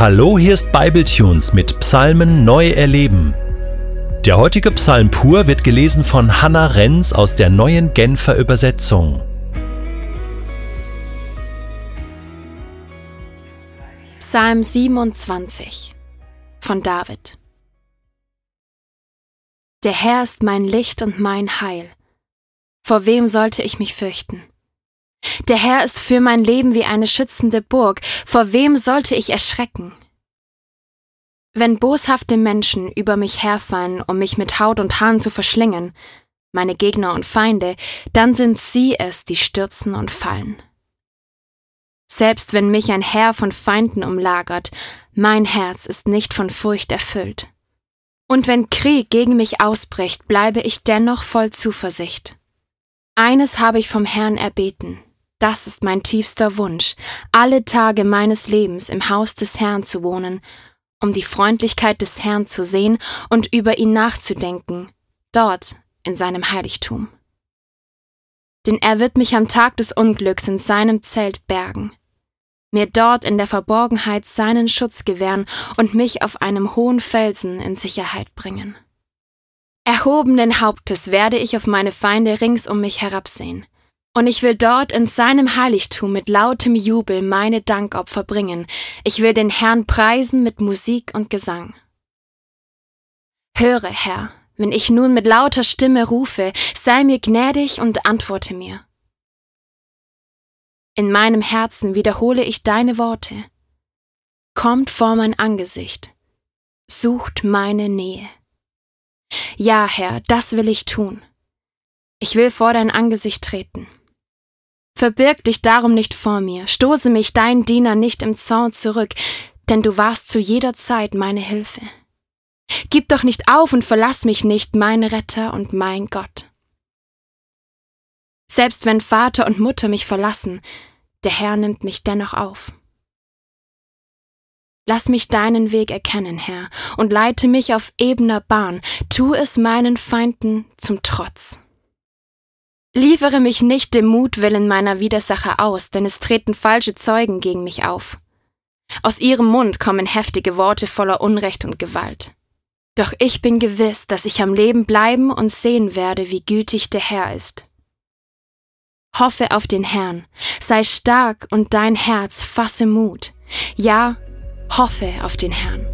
Hallo, hier ist Bibletunes mit Psalmen neu erleben. Der heutige Psalm pur wird gelesen von Hannah Renz aus der neuen Genfer Übersetzung. Psalm 27 von David Der Herr ist mein Licht und mein Heil. Vor wem sollte ich mich fürchten? Der Herr ist für mein Leben wie eine schützende Burg, vor wem sollte ich erschrecken? Wenn boshafte Menschen über mich herfallen, um mich mit Haut und Haaren zu verschlingen, meine Gegner und Feinde, dann sind sie es, die stürzen und fallen. Selbst wenn mich ein Herr von Feinden umlagert, mein Herz ist nicht von Furcht erfüllt. Und wenn Krieg gegen mich ausbricht, bleibe ich dennoch voll Zuversicht. Eines habe ich vom Herrn erbeten, das ist mein tiefster Wunsch, alle Tage meines Lebens im Haus des Herrn zu wohnen, um die Freundlichkeit des Herrn zu sehen und über ihn nachzudenken, dort in seinem Heiligtum. Denn er wird mich am Tag des Unglücks in seinem Zelt bergen, mir dort in der Verborgenheit seinen Schutz gewähren und mich auf einem hohen Felsen in Sicherheit bringen. Erhobenen Hauptes werde ich auf meine Feinde rings um mich herabsehen, und ich will dort in seinem Heiligtum mit lautem Jubel meine Dankopfer bringen. Ich will den Herrn preisen mit Musik und Gesang. Höre, Herr, wenn ich nun mit lauter Stimme rufe, sei mir gnädig und antworte mir. In meinem Herzen wiederhole ich deine Worte. Kommt vor mein Angesicht, sucht meine Nähe. Ja, Herr, das will ich tun. Ich will vor dein Angesicht treten. Verbirg dich darum nicht vor mir, stoße mich dein Diener nicht im Zorn zurück, denn du warst zu jeder Zeit meine Hilfe. Gib doch nicht auf und verlass mich nicht, mein Retter und mein Gott. Selbst wenn Vater und Mutter mich verlassen, der Herr nimmt mich dennoch auf. Lass mich deinen Weg erkennen, Herr, und leite mich auf ebener Bahn, tu es meinen Feinden zum Trotz. Liefere mich nicht dem Mutwillen meiner Widersacher aus, denn es treten falsche Zeugen gegen mich auf. Aus ihrem Mund kommen heftige Worte voller Unrecht und Gewalt. Doch ich bin gewiss, dass ich am Leben bleiben und sehen werde, wie gütig der Herr ist. Hoffe auf den Herrn, sei stark und dein Herz fasse Mut. Ja, hoffe auf den Herrn.